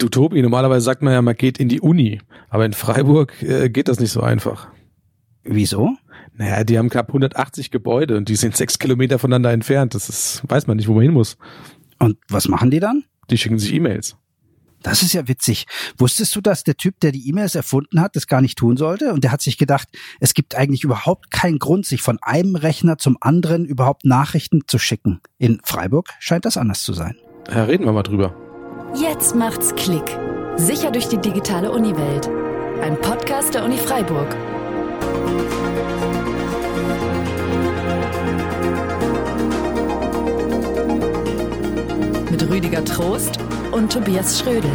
Du Tobi, normalerweise sagt man ja, man geht in die Uni, aber in Freiburg äh, geht das nicht so einfach. Wieso? Naja, die haben knapp 180 Gebäude und die sind sechs Kilometer voneinander entfernt. Das ist, weiß man nicht, wo man hin muss. Und was machen die dann? Die schicken sich E-Mails. Das ist ja witzig. Wusstest du, dass der Typ, der die E-Mails erfunden hat, das gar nicht tun sollte? Und der hat sich gedacht, es gibt eigentlich überhaupt keinen Grund, sich von einem Rechner zum anderen überhaupt Nachrichten zu schicken. In Freiburg scheint das anders zu sein. Ja, reden wir mal drüber. Jetzt macht's Klick. Sicher durch die digitale Uniwelt. Ein Podcast der Uni Freiburg. Mit Rüdiger Trost und Tobias Schrödel.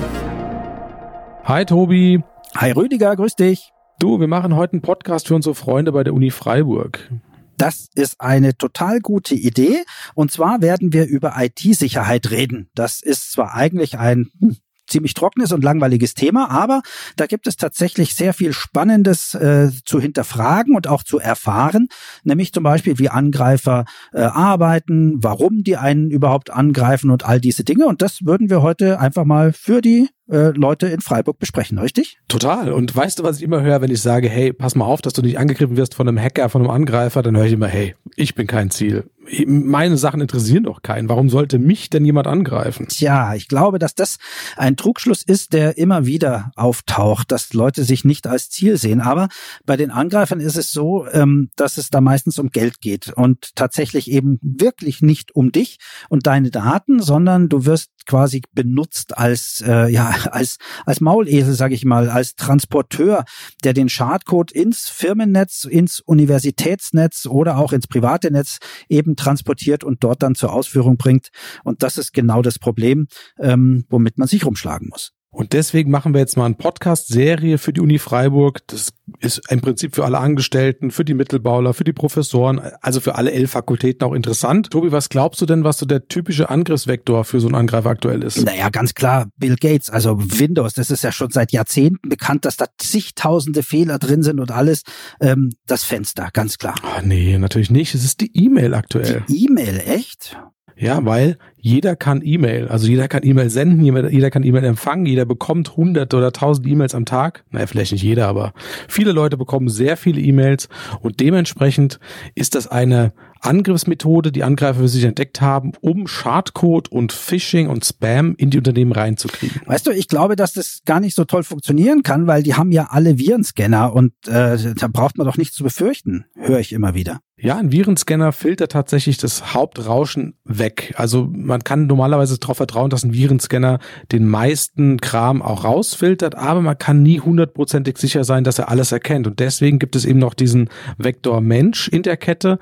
Hi Tobi. Hi Rüdiger, grüß dich. Du, wir machen heute einen Podcast für unsere Freunde bei der Uni Freiburg. Das ist eine total gute Idee. Und zwar werden wir über IT-Sicherheit reden. Das ist zwar eigentlich ein hm, ziemlich trockenes und langweiliges Thema, aber da gibt es tatsächlich sehr viel Spannendes äh, zu hinterfragen und auch zu erfahren, nämlich zum Beispiel, wie Angreifer äh, arbeiten, warum die einen überhaupt angreifen und all diese Dinge. Und das würden wir heute einfach mal für die äh, Leute in Freiburg besprechen, richtig? Total. Und weißt du, was ich immer höre, wenn ich sage, hey, pass mal auf, dass du nicht angegriffen wirst von einem Hacker, von einem Angreifer, dann höre ich immer, hey, ich bin kein Ziel. Meine Sachen interessieren doch keinen. Warum sollte mich denn jemand angreifen? Tja, ich glaube, dass das ein Trugschluss ist, der immer wieder auftaucht, dass Leute sich nicht als Ziel sehen. Aber bei den Angreifern ist es so, ähm, dass es da meistens um Geld geht und tatsächlich eben wirklich nicht um dich und deine Daten, sondern du wirst quasi benutzt als äh, ja als als Maulesel, sage ich mal, als Transporteur, der den Schadcode ins Firmennetz, ins Universitätsnetz oder auch ins private Netz eben transportiert und dort dann zur Ausführung bringt. Und das ist genau das Problem, ähm, womit man sich rumschlagen muss. Und deswegen machen wir jetzt mal eine Podcast-Serie für die Uni Freiburg. Das ist im Prinzip für alle Angestellten, für die Mittelbauler, für die Professoren, also für alle elf Fakultäten auch interessant. Tobi, was glaubst du denn, was so der typische Angriffsvektor für so einen Angreifer aktuell ist? Naja, ganz klar, Bill Gates, also Windows, das ist ja schon seit Jahrzehnten bekannt, dass da zigtausende Fehler drin sind und alles. Ähm, das Fenster, ganz klar. Oh, nee, natürlich nicht. Es ist die E-Mail aktuell. Die E-Mail, echt? Ja, weil jeder kann E-Mail, also jeder kann E-Mail senden, jeder kann E-Mail empfangen, jeder bekommt hunderte oder tausend E-Mails am Tag. Naja, vielleicht nicht jeder, aber viele Leute bekommen sehr viele E-Mails und dementsprechend ist das eine Angriffsmethode, die Angreifer für sich entdeckt haben, um Schadcode und Phishing und Spam in die Unternehmen reinzukriegen. Weißt du, ich glaube, dass das gar nicht so toll funktionieren kann, weil die haben ja alle Virenscanner und äh, da braucht man doch nichts zu befürchten, höre ich immer wieder. Ja, ein Virenscanner filtert tatsächlich das Hauptrauschen weg. Also man kann normalerweise darauf vertrauen, dass ein Virenscanner den meisten Kram auch rausfiltert, aber man kann nie hundertprozentig sicher sein, dass er alles erkennt. Und deswegen gibt es eben noch diesen Vektor Mensch in der Kette,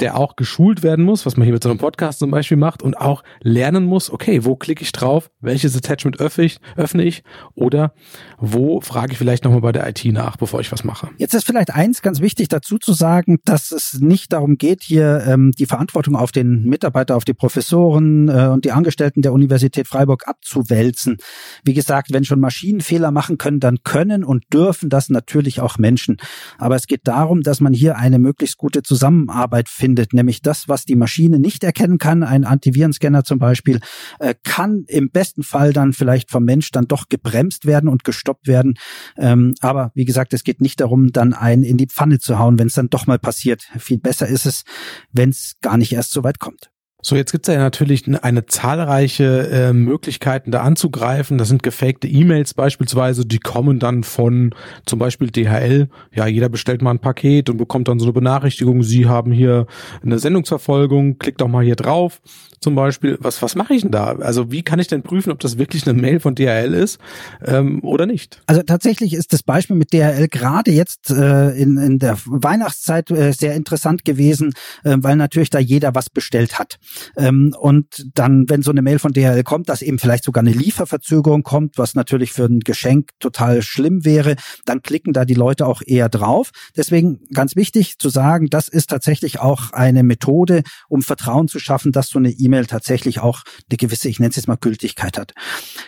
der auch geschult werden muss, was man hier mit so einem Podcast zum Beispiel macht und auch lernen muss, okay, wo klicke ich drauf, welches Attachment öffne ich, öffne ich oder wo frage ich vielleicht nochmal bei der IT nach, bevor ich was mache. Jetzt ist vielleicht eins ganz wichtig dazu zu sagen, dass es nicht darum geht, hier ähm, die Verantwortung auf den Mitarbeiter, auf die Professoren äh, und die Angestellten der Universität Freiburg abzuwälzen. Wie gesagt, wenn schon Maschinen Fehler machen können, dann können und dürfen das natürlich auch Menschen. Aber es geht darum, dass man hier eine möglichst gute Zusammenarbeit findet, nämlich das, was die Maschine nicht erkennen kann, ein Antivirenscanner zum Beispiel, äh, kann im besten Fall dann vielleicht vom Mensch dann doch gebremst werden und gestoppt werden. Ähm, aber wie gesagt, es geht nicht darum, dann einen in die Pfanne zu hauen, wenn es dann doch mal passiert. Viel besser ist es, wenn es gar nicht erst so weit kommt. So, jetzt gibt's ja natürlich eine zahlreiche äh, Möglichkeiten da anzugreifen. Das sind gefakte E-Mails beispielsweise, die kommen dann von zum Beispiel DHL. Ja, jeder bestellt mal ein Paket und bekommt dann so eine Benachrichtigung, Sie haben hier eine Sendungsverfolgung, klickt doch mal hier drauf zum Beispiel. Was, was mache ich denn da? Also wie kann ich denn prüfen, ob das wirklich eine Mail von DHL ist ähm, oder nicht? Also tatsächlich ist das Beispiel mit DHL gerade jetzt äh, in, in der Weihnachtszeit äh, sehr interessant gewesen, äh, weil natürlich da jeder was bestellt hat. Ähm, und dann, wenn so eine Mail von DHL kommt, dass eben vielleicht sogar eine Lieferverzögerung kommt, was natürlich für ein Geschenk total schlimm wäre, dann klicken da die Leute auch eher drauf. Deswegen ganz wichtig zu sagen, das ist tatsächlich auch eine Methode, um Vertrauen zu schaffen, dass so eine E-Mail tatsächlich auch eine gewisse, ich nenne es jetzt mal Gültigkeit hat.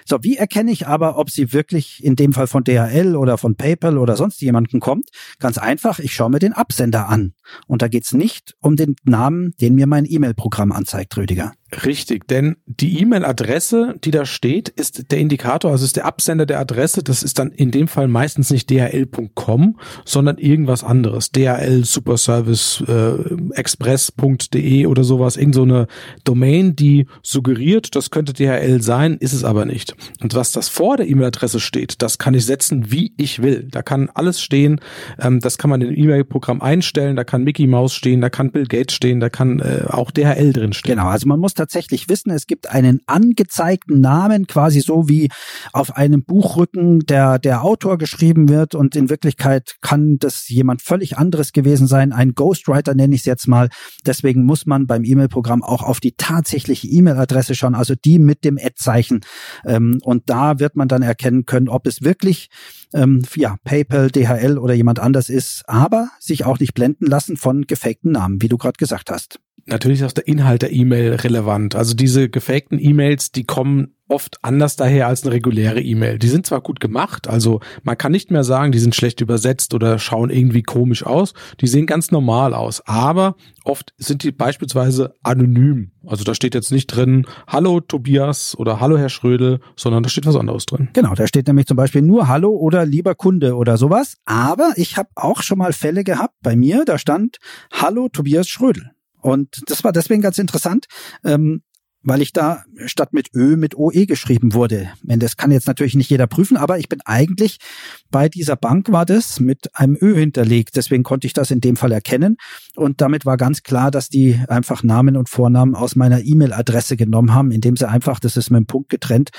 So, wie erkenne ich aber, ob sie wirklich in dem Fall von DHL oder von PayPal oder sonst jemanden kommt? Ganz einfach, ich schaue mir den Absender an. Und da geht's nicht um den Namen, den mir mein E-Mail-Programm anzeigt, Rüdiger. Richtig, denn die E-Mail-Adresse, die da steht, ist der Indikator, also ist der Absender der Adresse. Das ist dann in dem Fall meistens nicht dhl.com, sondern irgendwas anderes. DHL Superservice äh, Express.de oder sowas. Irgend so eine Domain, die suggeriert, das könnte DHL sein, ist es aber nicht. Und was das vor der E-Mail-Adresse steht, das kann ich setzen, wie ich will. Da kann alles stehen. Ähm, das kann man in E-Mail-Programm einstellen. Da kann Mickey Mouse stehen, da kann Bill Gates stehen, da kann äh, auch DHL drin stehen. Genau, also man muss tatsächlich wissen, es gibt einen angezeigten Namen, quasi so wie auf einem Buchrücken der, der Autor geschrieben wird und in Wirklichkeit kann das jemand völlig anderes gewesen sein. Ein Ghostwriter nenne ich es jetzt mal. Deswegen muss man beim E-Mail-Programm auch auf die tatsächliche E-Mail-Adresse schauen, also die mit dem Ad-Zeichen. Ähm, und da wird man dann erkennen können, ob es wirklich ähm, ja, PayPal, DHL oder jemand anders ist, aber sich auch nicht blenden lassen von gefakten Namen, wie du gerade gesagt hast. Natürlich ist auch der Inhalt der E-Mail relevant. Also diese gefakten E-Mails, die kommen oft anders daher als eine reguläre E-Mail. Die sind zwar gut gemacht, also man kann nicht mehr sagen, die sind schlecht übersetzt oder schauen irgendwie komisch aus. Die sehen ganz normal aus, aber oft sind die beispielsweise anonym. Also da steht jetzt nicht drin, hallo Tobias oder hallo Herr Schrödel, sondern da steht was anderes drin. Genau, da steht nämlich zum Beispiel nur Hallo oder lieber Kunde oder sowas. Aber ich habe auch schon mal Fälle gehabt bei mir, da stand Hallo Tobias Schrödel. Und das war deswegen ganz interessant. Ähm, weil ich da statt mit Ö mit OE geschrieben wurde. Das kann jetzt natürlich nicht jeder prüfen, aber ich bin eigentlich bei dieser Bank war das mit einem Ö hinterlegt. Deswegen konnte ich das in dem Fall erkennen. Und damit war ganz klar, dass die einfach Namen und Vornamen aus meiner E-Mail-Adresse genommen haben, indem sie einfach, das ist mit einem Punkt getrennt,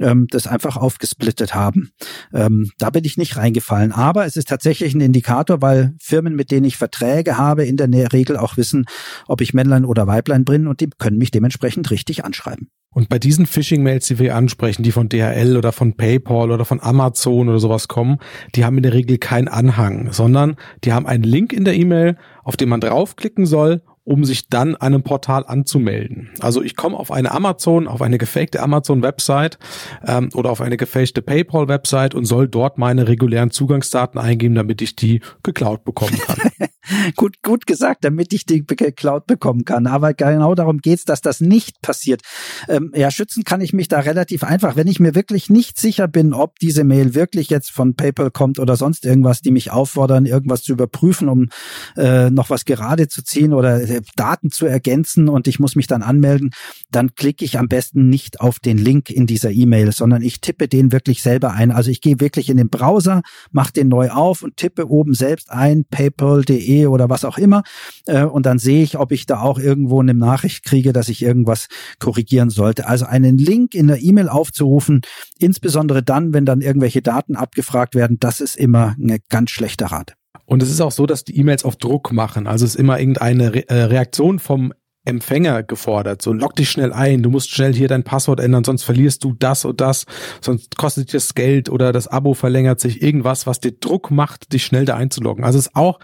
ähm, das einfach aufgesplittet haben. Ähm, da bin ich nicht reingefallen. Aber es ist tatsächlich ein Indikator, weil Firmen, mit denen ich Verträge habe, in der Regel auch wissen, ob ich Männlein oder Weiblein bin und die können mich dementsprechend richtig anschreiben. Und bei diesen Phishing-Mails, die wir ansprechen, die von DHL oder von PayPal oder von Amazon oder sowas kommen, die haben in der Regel keinen Anhang, sondern die haben einen Link in der E-Mail, auf den man draufklicken soll um sich dann einem Portal anzumelden. Also ich komme auf eine Amazon, auf eine gefakte Amazon-Website ähm, oder auf eine gefakte PayPal-Website und soll dort meine regulären Zugangsdaten eingeben, damit ich die geklaut bekommen kann. gut, gut gesagt, damit ich die geklaut bekommen kann. Aber genau darum geht's, dass das nicht passiert. Ähm, ja, schützen kann ich mich da relativ einfach. Wenn ich mir wirklich nicht sicher bin, ob diese Mail wirklich jetzt von PayPal kommt oder sonst irgendwas, die mich auffordern, irgendwas zu überprüfen, um äh, noch was gerade zu ziehen oder äh, Daten zu ergänzen und ich muss mich dann anmelden, dann klicke ich am besten nicht auf den Link in dieser E-Mail, sondern ich tippe den wirklich selber ein. Also ich gehe wirklich in den Browser, mache den neu auf und tippe oben selbst ein, paypal.de oder was auch immer. Äh, und dann sehe ich, ob ich da auch irgendwo eine Nachricht kriege, dass ich irgendwas korrigieren sollte. Also einen Link in der E-Mail aufzurufen, insbesondere dann, wenn dann irgendwelche Daten abgefragt werden, das ist immer eine ganz schlechte Rat. Und es ist auch so, dass die E-Mails auf Druck machen. Also es ist immer irgendeine Re äh, Reaktion vom Empfänger gefordert. So, log dich schnell ein, du musst schnell hier dein Passwort ändern, sonst verlierst du das und das, sonst kostet dir das Geld oder das Abo verlängert sich, irgendwas, was dir Druck macht, dich schnell da einzuloggen. Also ist auch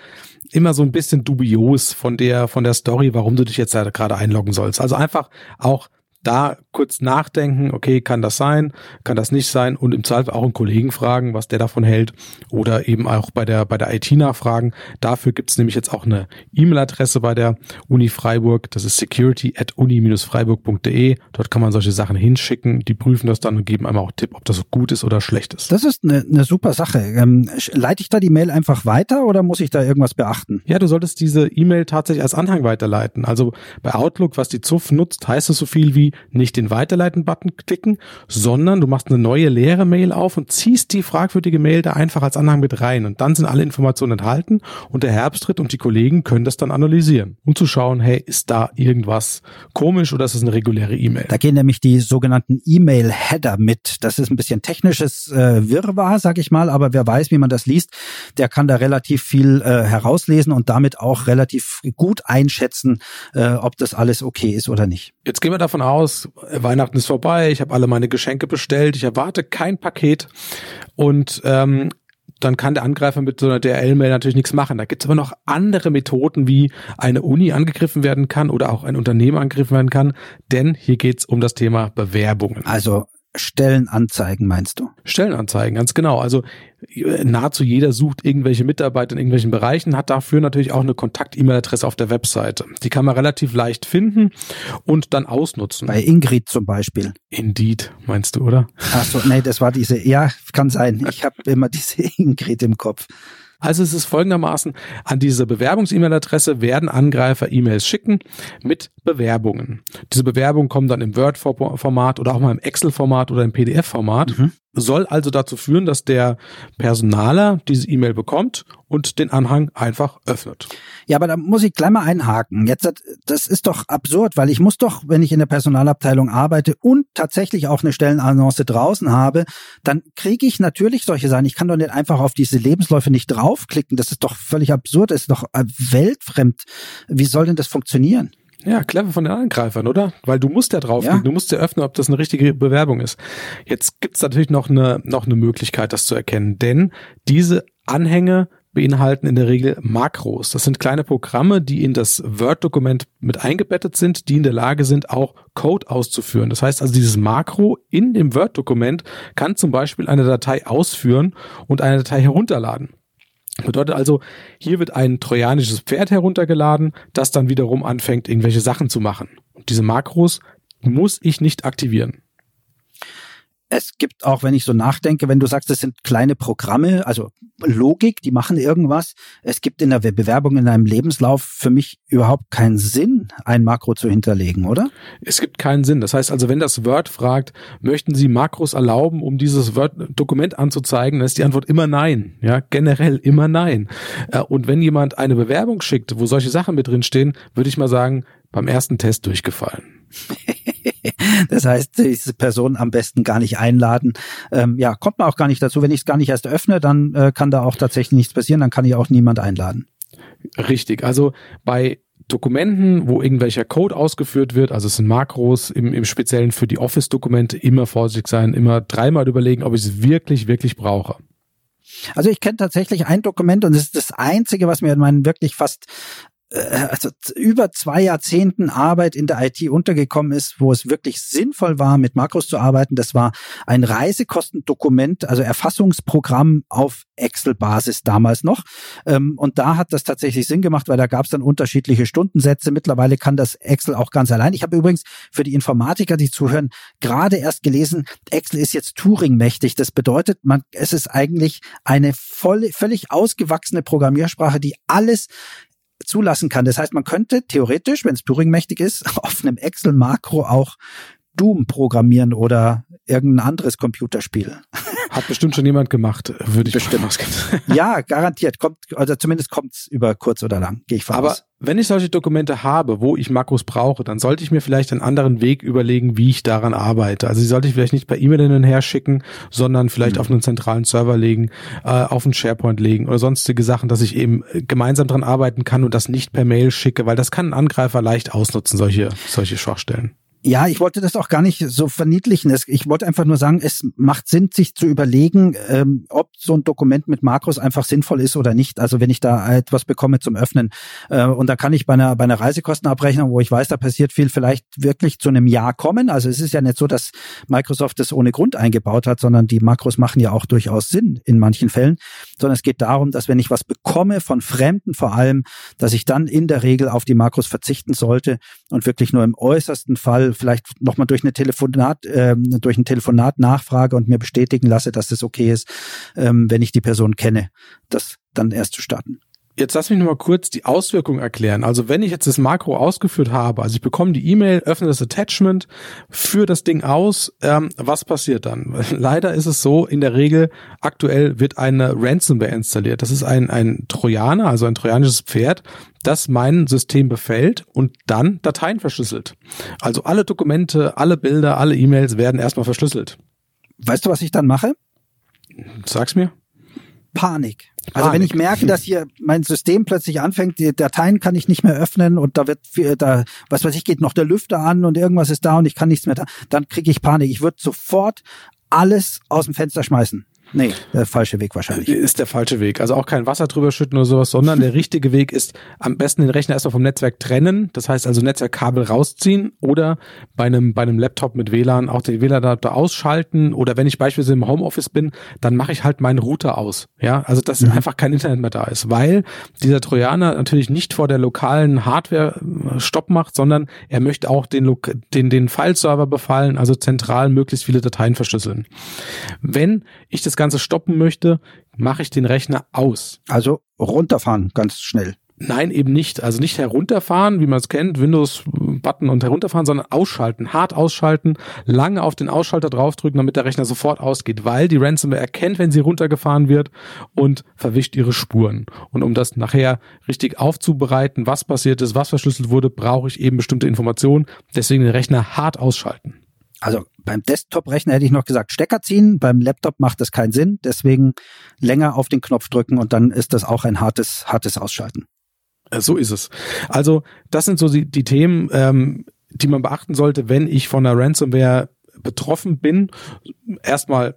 immer so ein bisschen dubios von der, von der Story, warum du dich jetzt da gerade einloggen sollst. Also einfach auch da kurz nachdenken, okay, kann das sein, kann das nicht sein und im Zweifel auch einen Kollegen fragen, was der davon hält oder eben auch bei der, bei der IT nachfragen. Dafür gibt's nämlich jetzt auch eine E-Mail-Adresse bei der Uni Freiburg, das ist security at uni-freiburg.de. Dort kann man solche Sachen hinschicken, die prüfen das dann und geben einmal auch Tipp, ob das gut ist oder schlecht ist. Das ist eine, eine super Sache. Ähm, leite ich da die Mail einfach weiter oder muss ich da irgendwas beachten? Ja, du solltest diese E-Mail tatsächlich als Anhang weiterleiten. Also bei Outlook, was die ZUF nutzt, heißt es so viel wie nicht den Weiterleiten-Button klicken, sondern du machst eine neue leere Mail auf und ziehst die fragwürdige Mail da einfach als Anhang mit rein. Und dann sind alle Informationen enthalten und der Herbsttritt und die Kollegen können das dann analysieren, um zu schauen, hey, ist da irgendwas komisch oder ist es eine reguläre E-Mail? Da gehen nämlich die sogenannten E-Mail-Header mit. Das ist ein bisschen technisches äh, Wirrwarr, sag ich mal, aber wer weiß, wie man das liest, der kann da relativ viel äh, herauslesen und damit auch relativ gut einschätzen, äh, ob das alles okay ist oder nicht. Jetzt gehen wir davon aus, aus, Weihnachten ist vorbei, ich habe alle meine Geschenke bestellt, ich erwarte kein Paket und ähm, dann kann der Angreifer mit so einer DRL-Mail natürlich nichts machen. Da gibt es aber noch andere Methoden, wie eine Uni angegriffen werden kann oder auch ein Unternehmen angegriffen werden kann, denn hier geht es um das Thema Bewerbungen. Also Stellenanzeigen, meinst du? Stellenanzeigen, ganz genau. Also äh, nahezu jeder sucht irgendwelche Mitarbeiter in irgendwelchen Bereichen, hat dafür natürlich auch eine Kontakt-E-Mail-Adresse auf der Webseite. Die kann man relativ leicht finden und dann ausnutzen. Bei Ingrid zum Beispiel. Indeed, meinst du, oder? Ach so, nee, das war diese, ja, kann sein. Ich habe immer diese Ingrid im Kopf. Also es ist folgendermaßen, an diese Bewerbungs-E-Mail-Adresse werden Angreifer E-Mails schicken mit Bewerbungen. Diese Bewerbungen kommen dann im Word-Format oder auch mal im Excel-Format oder im PDF-Format. Mhm. Soll also dazu führen, dass der Personaler diese E-Mail bekommt und den Anhang einfach öffnet. Ja, aber da muss ich gleich mal einhaken. Jetzt, das ist doch absurd, weil ich muss doch, wenn ich in der Personalabteilung arbeite und tatsächlich auch eine Stellenannonce draußen habe, dann kriege ich natürlich solche Sachen. Ich kann doch nicht einfach auf diese Lebensläufe nicht draufklicken. Das ist doch völlig absurd. Das ist doch äh, weltfremd. Wie soll denn das funktionieren? Ja, clever von den Angreifern, oder? Weil du musst ja draufklicken, ja. du musst ja öffnen, ob das eine richtige Bewerbung ist. Jetzt gibt's natürlich noch eine, noch eine Möglichkeit, das zu erkennen, denn diese Anhänge beinhalten in der Regel Makros. Das sind kleine Programme, die in das Word-Dokument mit eingebettet sind, die in der Lage sind, auch Code auszuführen. Das heißt also, dieses Makro in dem Word-Dokument kann zum Beispiel eine Datei ausführen und eine Datei herunterladen. Bedeutet also, hier wird ein trojanisches Pferd heruntergeladen, das dann wiederum anfängt, irgendwelche Sachen zu machen. Und diese Makros muss ich nicht aktivieren es gibt auch, wenn ich so nachdenke, wenn du sagst, das sind kleine Programme, also Logik, die machen irgendwas. Es gibt in der Bewerbung in einem Lebenslauf für mich überhaupt keinen Sinn, ein Makro zu hinterlegen, oder? Es gibt keinen Sinn. Das heißt also, wenn das Word fragt, möchten Sie Makros erlauben, um dieses Word-Dokument anzuzeigen, dann ist die Antwort immer nein. Ja, generell immer nein. Äh, und wenn jemand eine Bewerbung schickt, wo solche Sachen mit drin stehen, würde ich mal sagen, beim ersten Test durchgefallen. das heißt, diese Person am besten gar nicht einladen. Ähm, ja, kommt man auch gar nicht dazu. Wenn ich es gar nicht erst öffne, dann äh, kann da auch tatsächlich nichts passieren. Dann kann ich auch niemand einladen. Richtig. Also bei Dokumenten, wo irgendwelcher Code ausgeführt wird, also es sind Makros im, im Speziellen für die Office-Dokumente, immer vorsichtig sein, immer dreimal überlegen, ob ich es wirklich, wirklich brauche. Also ich kenne tatsächlich ein Dokument und es ist das einzige, was mir in meinen wirklich fast also über zwei Jahrzehnten Arbeit in der IT untergekommen ist, wo es wirklich sinnvoll war, mit Makros zu arbeiten. Das war ein Reisekostendokument, also Erfassungsprogramm auf Excel-Basis damals noch. Ähm, und da hat das tatsächlich Sinn gemacht, weil da gab es dann unterschiedliche Stundensätze. Mittlerweile kann das Excel auch ganz allein. Ich habe übrigens für die Informatiker, die zuhören, gerade erst gelesen, Excel ist jetzt Turing-mächtig. Das bedeutet, man, es ist eigentlich eine voll, völlig ausgewachsene Programmiersprache, die alles zulassen kann. Das heißt, man könnte theoretisch, wenn es Turing-mächtig ist, auf einem Excel-Makro auch Doom programmieren oder irgendein anderes Computerspiel. Hat bestimmt schon jemand gemacht, würde ich bestimmt ja, garantiert. Kommt, also zumindest kommt's über kurz oder lang, gehe ich von Aber wenn ich solche Dokumente habe, wo ich Makros brauche, dann sollte ich mir vielleicht einen anderen Weg überlegen, wie ich daran arbeite. Also die sollte ich vielleicht nicht per E-Mail hin und her schicken, sondern vielleicht mhm. auf einen zentralen Server legen, äh, auf einen SharePoint legen oder sonstige Sachen, dass ich eben gemeinsam dran arbeiten kann und das nicht per Mail schicke, weil das kann ein Angreifer leicht ausnutzen, solche, solche Schwachstellen. Ja, ich wollte das auch gar nicht so verniedlichen. Ich wollte einfach nur sagen, es macht Sinn, sich zu überlegen, ähm, ob so ein Dokument mit Makros einfach sinnvoll ist oder nicht. Also wenn ich da etwas bekomme zum Öffnen äh, und da kann ich bei einer, bei einer Reisekostenabrechnung, wo ich weiß, da passiert viel, vielleicht wirklich zu einem Jahr kommen. Also es ist ja nicht so, dass Microsoft das ohne Grund eingebaut hat, sondern die Makros machen ja auch durchaus Sinn in manchen Fällen. Sondern es geht darum, dass wenn ich was bekomme von Fremden vor allem, dass ich dann in der Regel auf die Makros verzichten sollte und wirklich nur im äußersten Fall vielleicht nochmal durch eine Telefonat, ähm, durch ein Telefonat nachfrage und mir bestätigen lasse, dass das okay ist, ähm, wenn ich die Person kenne, das dann erst zu starten. Jetzt lass mich noch mal kurz die Auswirkungen erklären. Also wenn ich jetzt das Makro ausgeführt habe, also ich bekomme die E-Mail, öffne das Attachment, führe das Ding aus, ähm, was passiert dann? Leider ist es so, in der Regel aktuell wird eine Ransomware installiert. Das ist ein, ein Trojaner, also ein trojanisches Pferd, das mein System befällt und dann Dateien verschlüsselt. Also alle Dokumente, alle Bilder, alle E-Mails werden erstmal verschlüsselt. Weißt du, was ich dann mache? Sag's mir. Panik. Also Panik. wenn ich merke, dass hier mein System plötzlich anfängt, die Dateien kann ich nicht mehr öffnen und da wird da was weiß ich geht noch der Lüfter an und irgendwas ist da und ich kann nichts mehr da, dann kriege ich Panik. Ich würde sofort alles aus dem Fenster schmeißen. Nee, der falsche Weg wahrscheinlich. Ist der falsche Weg. Also auch kein Wasser drüber schütten oder sowas, sondern der richtige Weg ist am besten den Rechner erstmal vom Netzwerk trennen. Das heißt also Netzwerkkabel rausziehen oder bei einem, bei einem Laptop mit WLAN auch den WLAN-Adapter ausschalten oder wenn ich beispielsweise im Homeoffice bin, dann mache ich halt meinen Router aus. Ja, also dass mhm. einfach kein Internet mehr da ist, weil dieser Trojaner natürlich nicht vor der lokalen Hardware äh, Stopp macht, sondern er möchte auch den, den, den File-Server befallen, also zentral möglichst viele Dateien verschlüsseln. Wenn ich das Ganze stoppen möchte, mache ich den Rechner aus. Also runterfahren, ganz schnell. Nein, eben nicht. Also nicht herunterfahren, wie man es kennt, Windows-Button und herunterfahren, sondern ausschalten, hart ausschalten, lange auf den Ausschalter draufdrücken, damit der Rechner sofort ausgeht, weil die Ransomware erkennt, wenn sie runtergefahren wird und verwischt ihre Spuren. Und um das nachher richtig aufzubereiten, was passiert ist, was verschlüsselt wurde, brauche ich eben bestimmte Informationen. Deswegen den Rechner hart ausschalten. Also beim Desktop-Rechner hätte ich noch gesagt, Stecker ziehen. Beim Laptop macht das keinen Sinn. Deswegen länger auf den Knopf drücken und dann ist das auch ein hartes, hartes Ausschalten. Äh, so ist es. Also das sind so die, die Themen, ähm, die man beachten sollte, wenn ich von einer Ransomware betroffen bin. Erstmal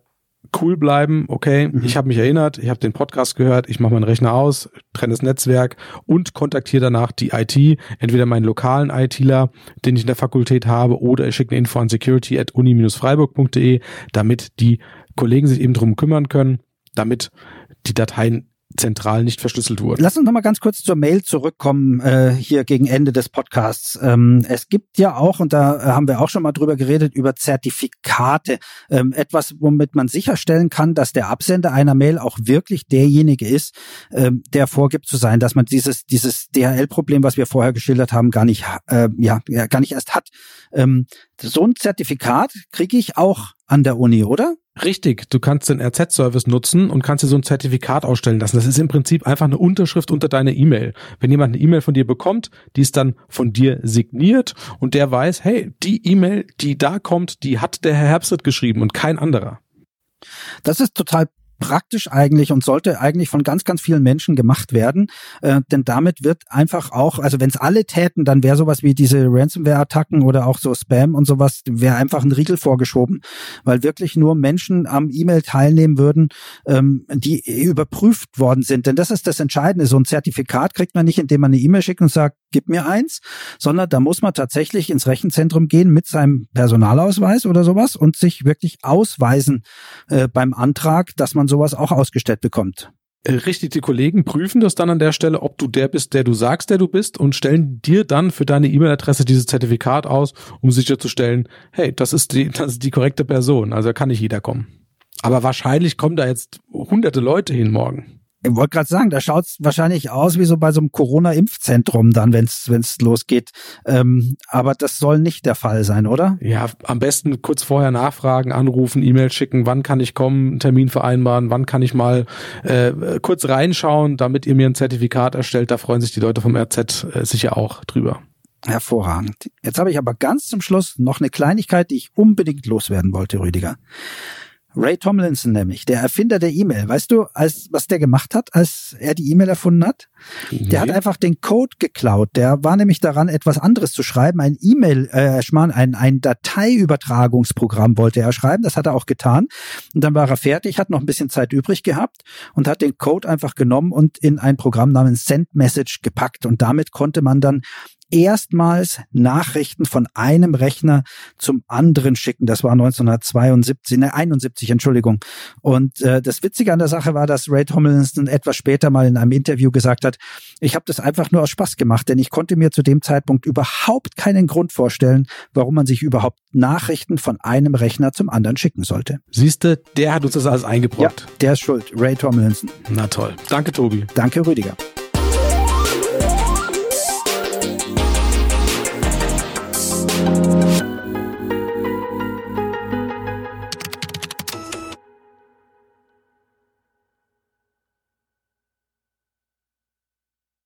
cool bleiben, okay, mhm. ich habe mich erinnert, ich habe den Podcast gehört, ich mache meinen Rechner aus, trenne das Netzwerk und kontaktiere danach die IT, entweder meinen lokalen ITler, den ich in der Fakultät habe, oder ich schicke eine Info an security at uni-freiburg.de, damit die Kollegen sich eben drum kümmern können, damit die Dateien zentral nicht verschlüsselt wurden. Lass uns noch mal ganz kurz zur Mail zurückkommen, äh, hier gegen Ende des Podcasts. Ähm, es gibt ja auch, und da äh, haben wir auch schon mal drüber geredet, über Zertifikate. Ähm, etwas, womit man sicherstellen kann, dass der Absender einer Mail auch wirklich derjenige ist, ähm, der vorgibt zu sein, dass man dieses, dieses DHL-Problem, was wir vorher geschildert haben, gar nicht, äh, ja, gar nicht erst hat. Ähm, so ein Zertifikat kriege ich auch an der Uni, oder? Richtig, du kannst den RZ-Service nutzen und kannst dir so ein Zertifikat ausstellen lassen. Das ist im Prinzip einfach eine Unterschrift unter deine E-Mail. Wenn jemand eine E-Mail von dir bekommt, die ist dann von dir signiert und der weiß, hey, die E-Mail, die da kommt, die hat der Herr Herbst geschrieben und kein anderer. Das ist total praktisch eigentlich und sollte eigentlich von ganz, ganz vielen Menschen gemacht werden. Äh, denn damit wird einfach auch, also wenn es alle täten, dann wäre sowas wie diese Ransomware-Attacken oder auch so Spam und sowas, wäre einfach ein Riegel vorgeschoben, weil wirklich nur Menschen am E-Mail teilnehmen würden, ähm, die überprüft worden sind. Denn das ist das Entscheidende. So ein Zertifikat kriegt man nicht, indem man eine E-Mail schickt und sagt, gib mir eins, sondern da muss man tatsächlich ins Rechenzentrum gehen mit seinem Personalausweis oder sowas und sich wirklich ausweisen äh, beim Antrag, dass man sowas auch ausgestellt bekommt. Äh, richtig, die Kollegen prüfen das dann an der Stelle, ob du der bist, der du sagst, der du bist und stellen dir dann für deine E-Mail-Adresse dieses Zertifikat aus, um sicherzustellen, hey, das ist die, das ist die korrekte Person, also kann nicht jeder kommen. Aber wahrscheinlich kommen da jetzt hunderte Leute hin morgen. Ich wollte gerade sagen, da schaut es wahrscheinlich aus wie so bei so einem Corona-Impfzentrum dann, wenn es losgeht. Ähm, aber das soll nicht der Fall sein, oder? Ja, am besten kurz vorher nachfragen, anrufen, E-Mail schicken, wann kann ich kommen, einen Termin vereinbaren, wann kann ich mal äh, kurz reinschauen, damit ihr mir ein Zertifikat erstellt. Da freuen sich die Leute vom RZ äh, sicher auch drüber. Hervorragend. Jetzt habe ich aber ganz zum Schluss noch eine Kleinigkeit, die ich unbedingt loswerden wollte, Rüdiger. Ray Tomlinson nämlich, der Erfinder der E-Mail. Weißt du, als, was der gemacht hat, als er die E-Mail erfunden hat? Nee. Der hat einfach den Code geklaut. Der war nämlich daran, etwas anderes zu schreiben. Ein E-Mail, äh, ein, ein Dateiübertragungsprogramm wollte er schreiben. Das hat er auch getan. Und dann war er fertig, hat noch ein bisschen Zeit übrig gehabt und hat den Code einfach genommen und in ein Programm namens Send Message gepackt. Und damit konnte man dann erstmals Nachrichten von einem Rechner zum anderen schicken. Das war 1972, ne, 71, Entschuldigung. Und äh, das Witzige an der Sache war, dass Ray Tomlinson etwas später mal in einem Interview gesagt hat, ich habe das einfach nur aus Spaß gemacht, denn ich konnte mir zu dem Zeitpunkt überhaupt keinen Grund vorstellen, warum man sich überhaupt Nachrichten von einem Rechner zum anderen schicken sollte. Siehste, der hat uns das alles eingebrockt. Ja, der ist schuld, Ray Tomlinson. Na toll. Danke, Tobi. Danke, Rüdiger.